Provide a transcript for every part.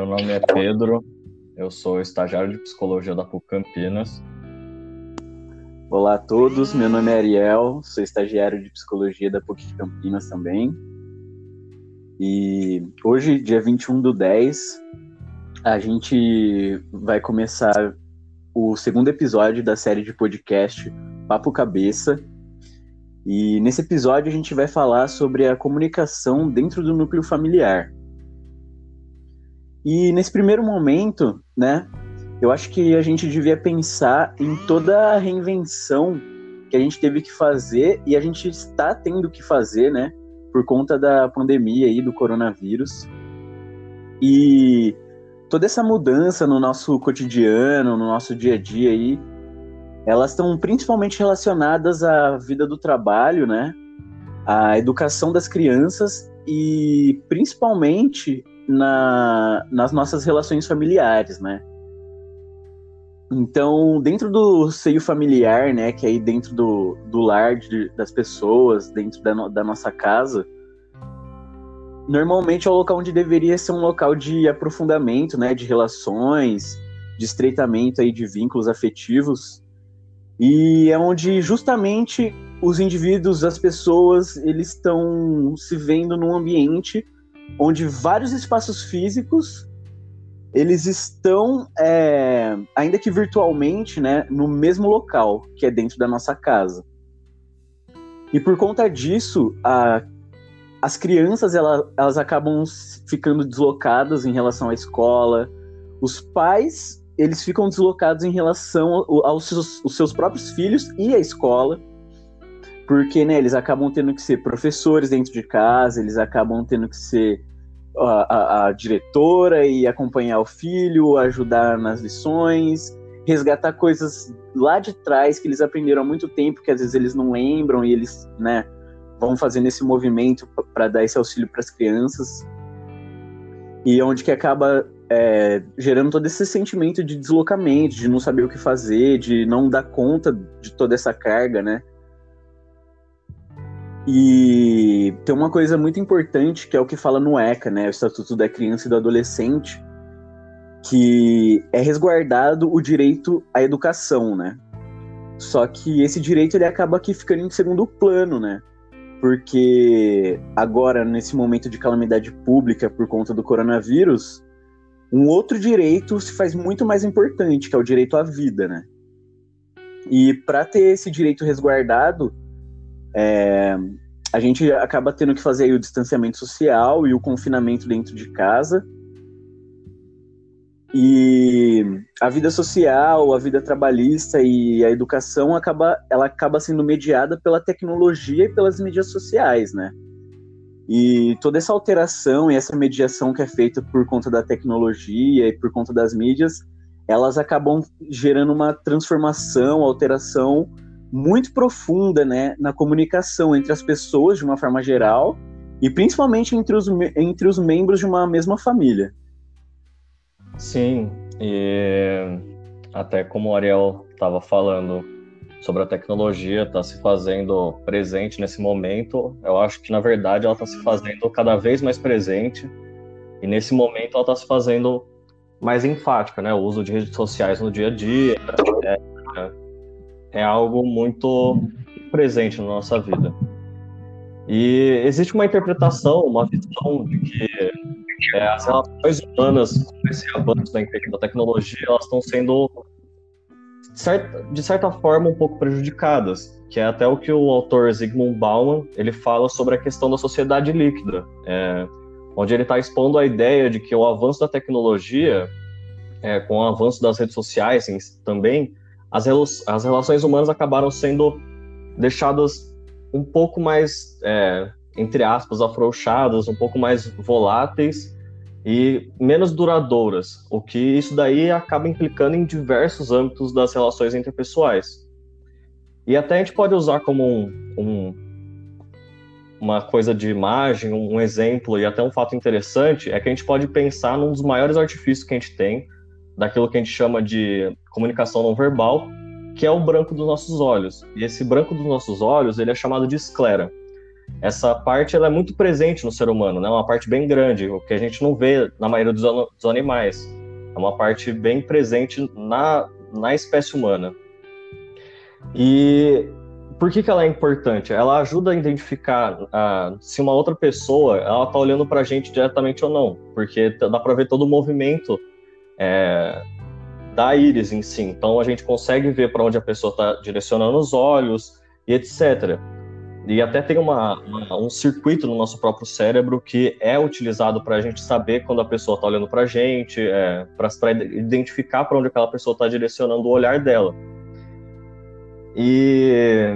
meu nome é Pedro, eu sou estagiário de psicologia da PUC Campinas. Olá a todos, meu nome é Ariel, sou estagiário de psicologia da PUC Campinas também. E hoje, dia 21 do 10, a gente vai começar o segundo episódio da série de podcast Papo Cabeça. E nesse episódio a gente vai falar sobre a comunicação dentro do núcleo familiar. E nesse primeiro momento, né, eu acho que a gente devia pensar em toda a reinvenção que a gente teve que fazer e a gente está tendo que fazer, né, por conta da pandemia aí do coronavírus. E toda essa mudança no nosso cotidiano, no nosso dia a dia aí, elas estão principalmente relacionadas à vida do trabalho, né? À educação das crianças e principalmente na, nas nossas relações familiares, né? Então, dentro do seio familiar, né, que é aí dentro do, do lar de, das pessoas, dentro da, da nossa casa, normalmente é o local onde deveria ser um local de aprofundamento, né, de relações, de estreitamento aí de vínculos afetivos, e é onde justamente os indivíduos, as pessoas, eles estão se vendo num ambiente onde vários espaços físicos eles estão, é, ainda que virtualmente, né, no mesmo local, que é dentro da nossa casa. E por conta disso, a, as crianças ela, elas acabam ficando deslocadas em relação à escola. Os pais eles ficam deslocados em relação aos seus, aos seus próprios filhos e à escola porque né, eles acabam tendo que ser professores dentro de casa, eles acabam tendo que ser a, a, diretora e acompanhar o filho, ajudar nas lições, resgatar coisas lá de trás que eles aprenderam há muito tempo, que às vezes eles não lembram e eles né, vão fazendo esse movimento para dar esse auxílio para as crianças. E onde que acaba é, gerando todo esse sentimento de deslocamento, de não saber o que fazer, de não dar conta de toda essa carga, né? E tem uma coisa muito importante que é o que fala no ECA, né, o Estatuto da Criança e do Adolescente, que é resguardado o direito à educação, né? Só que esse direito ele acaba aqui ficando em segundo plano, né? Porque agora, nesse momento de calamidade pública por conta do coronavírus, um outro direito se faz muito mais importante, que é o direito à vida, né? E para ter esse direito resguardado, é, a gente acaba tendo que fazer o distanciamento social e o confinamento dentro de casa. E a vida social, a vida trabalhista e a educação acaba, ela acaba sendo mediada pela tecnologia e pelas mídias sociais, né? E toda essa alteração e essa mediação que é feita por conta da tecnologia e por conta das mídias, elas acabam gerando uma transformação, alteração muito profunda né, na comunicação entre as pessoas de uma forma geral e principalmente entre os, entre os membros de uma mesma família. Sim, e até como o Ariel estava falando sobre a tecnologia está se fazendo presente nesse momento, eu acho que na verdade ela está se fazendo cada vez mais presente e nesse momento ela está se fazendo mais enfática, né? O uso de redes sociais no dia a dia, é, é algo muito presente na nossa vida. E existe uma interpretação, uma visão de que é, as relações humanas com esse avanço da, tecnologia, elas estão sendo, de certa forma, um pouco prejudicadas, que é até o que o autor Zygmunt Bauman ele fala sobre a questão da sociedade líquida, é, onde ele está expondo a ideia de que o avanço da tecnologia, é, com o avanço das redes sociais também, as, as relações humanas acabaram sendo deixadas um pouco mais, é, entre aspas, afrouxadas, um pouco mais voláteis e menos duradouras, o que isso daí acaba implicando em diversos âmbitos das relações interpessoais. E até a gente pode usar como um, um, uma coisa de imagem, um exemplo e até um fato interessante, é que a gente pode pensar num dos maiores artifícios que a gente tem, daquilo que a gente chama de comunicação não verbal, que é o branco dos nossos olhos. E esse branco dos nossos olhos, ele é chamado de esclera. essa parte ela é muito presente no ser humano, né? Uma parte bem grande, o que a gente não vê na maioria dos, dos animais. É uma parte bem presente na, na espécie humana. E por que, que ela é importante? Ela ajuda a identificar uh, se uma outra pessoa ela está olhando para a gente diretamente ou não, porque dá para ver todo o movimento é, da íris em si. Então a gente consegue ver para onde a pessoa está direcionando os olhos e etc. E até tem uma, uma, um circuito no nosso próprio cérebro que é utilizado para a gente saber quando a pessoa está olhando para a gente, é, para identificar para onde aquela pessoa está direcionando o olhar dela. E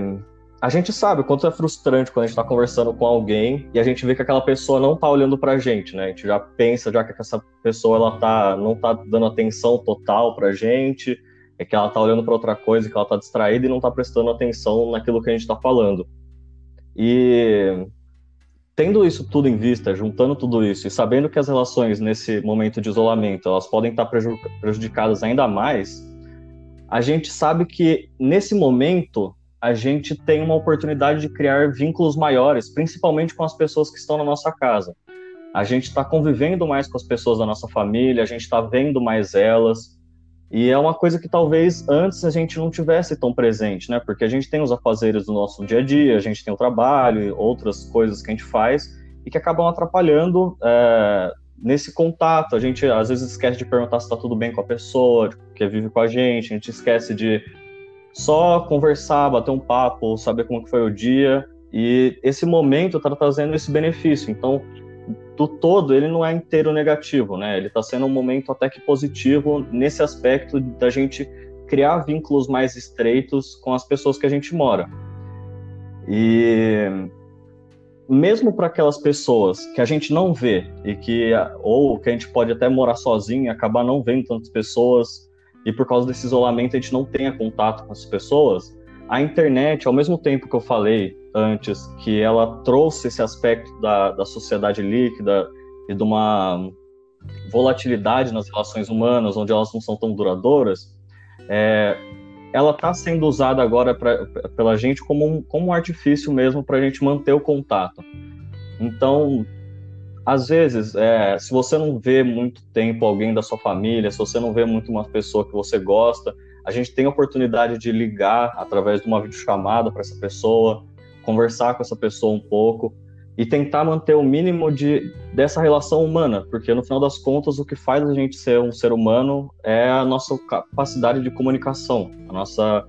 a gente sabe o quanto é frustrante quando a gente está conversando com alguém e a gente vê que aquela pessoa não está olhando para a gente, né? A gente já pensa já que essa pessoa ela tá, não está dando atenção total para a gente, é que ela está olhando para outra coisa, que ela está distraída e não está prestando atenção naquilo que a gente está falando. E tendo isso tudo em vista, juntando tudo isso e sabendo que as relações nesse momento de isolamento elas podem estar prejudicadas ainda mais, a gente sabe que nesse momento a gente tem uma oportunidade de criar vínculos maiores, principalmente com as pessoas que estão na nossa casa. A gente está convivendo mais com as pessoas da nossa família, a gente está vendo mais elas, e é uma coisa que talvez antes a gente não tivesse tão presente, né? Porque a gente tem os afazeres do nosso dia a dia, a gente tem o trabalho, outras coisas que a gente faz e que acabam atrapalhando é, nesse contato. A gente às vezes esquece de perguntar se está tudo bem com a pessoa que vive com a gente, a gente esquece de só conversar, bater um papo, saber como foi o dia. E esse momento está trazendo esse benefício. Então, do todo, ele não é inteiro negativo, né? Ele está sendo um momento até que positivo nesse aspecto da gente criar vínculos mais estreitos com as pessoas que a gente mora. E mesmo para aquelas pessoas que a gente não vê e que ou que a gente pode até morar sozinho acabar não vendo tantas pessoas e por causa desse isolamento a gente não tenha contato com as pessoas, a internet, ao mesmo tempo que eu falei antes que ela trouxe esse aspecto da, da sociedade líquida e de uma volatilidade nas relações humanas, onde elas não são tão duradouras, é, ela está sendo usada agora pra, pela gente como um, como um artifício mesmo para a gente manter o contato. Então, às vezes, é, se você não vê muito tempo alguém da sua família, se você não vê muito uma pessoa que você gosta, a gente tem a oportunidade de ligar através de uma videochamada para essa pessoa, conversar com essa pessoa um pouco e tentar manter o mínimo de dessa relação humana, porque no final das contas o que faz a gente ser um ser humano é a nossa capacidade de comunicação, a nossa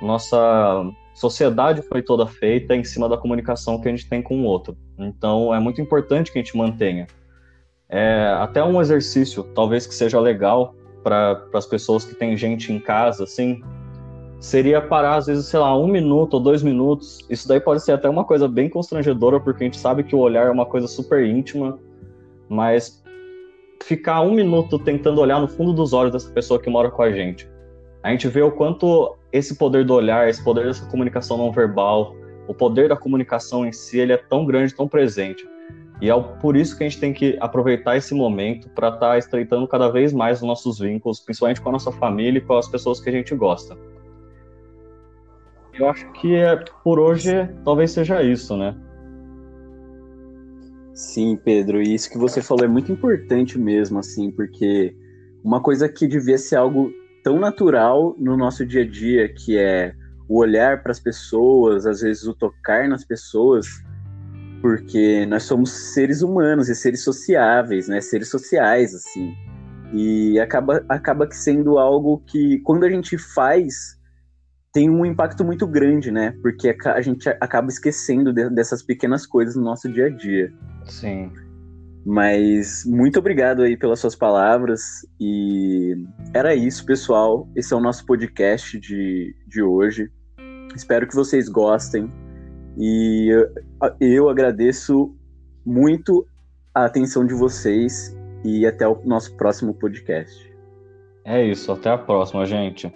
nossa sociedade foi toda feita em cima da comunicação que a gente tem com o outro. Então é muito importante que a gente mantenha. É, até um exercício, talvez que seja legal para as pessoas que têm gente em casa, assim, seria parar, às vezes, sei lá, um minuto ou dois minutos. Isso daí pode ser até uma coisa bem constrangedora, porque a gente sabe que o olhar é uma coisa super íntima, mas ficar um minuto tentando olhar no fundo dos olhos dessa pessoa que mora com a gente. A gente vê o quanto esse poder do olhar, esse poder dessa comunicação não verbal, o poder da comunicação em si, ele é tão grande, tão presente. E é por isso que a gente tem que aproveitar esse momento para estar tá estreitando cada vez mais os nossos vínculos, principalmente com a nossa família e com as pessoas que a gente gosta. Eu acho que é, por hoje talvez seja isso, né? Sim, Pedro, e isso que você falou é muito importante mesmo, assim, porque uma coisa que devia ser algo tão natural no nosso dia a dia, que é o olhar para as pessoas, às vezes o tocar nas pessoas, porque nós somos seres humanos e seres sociáveis, né? Seres sociais, assim. E acaba, acaba sendo algo que, quando a gente faz, tem um impacto muito grande, né? Porque a gente acaba esquecendo de, dessas pequenas coisas no nosso dia a dia. Sim. Mas muito obrigado aí pelas suas palavras. E era isso, pessoal. Esse é o nosso podcast de, de hoje. Espero que vocês gostem. E eu, agradeço muito a atenção de vocês e até o nosso próximo podcast. É isso, até a próxima, gente.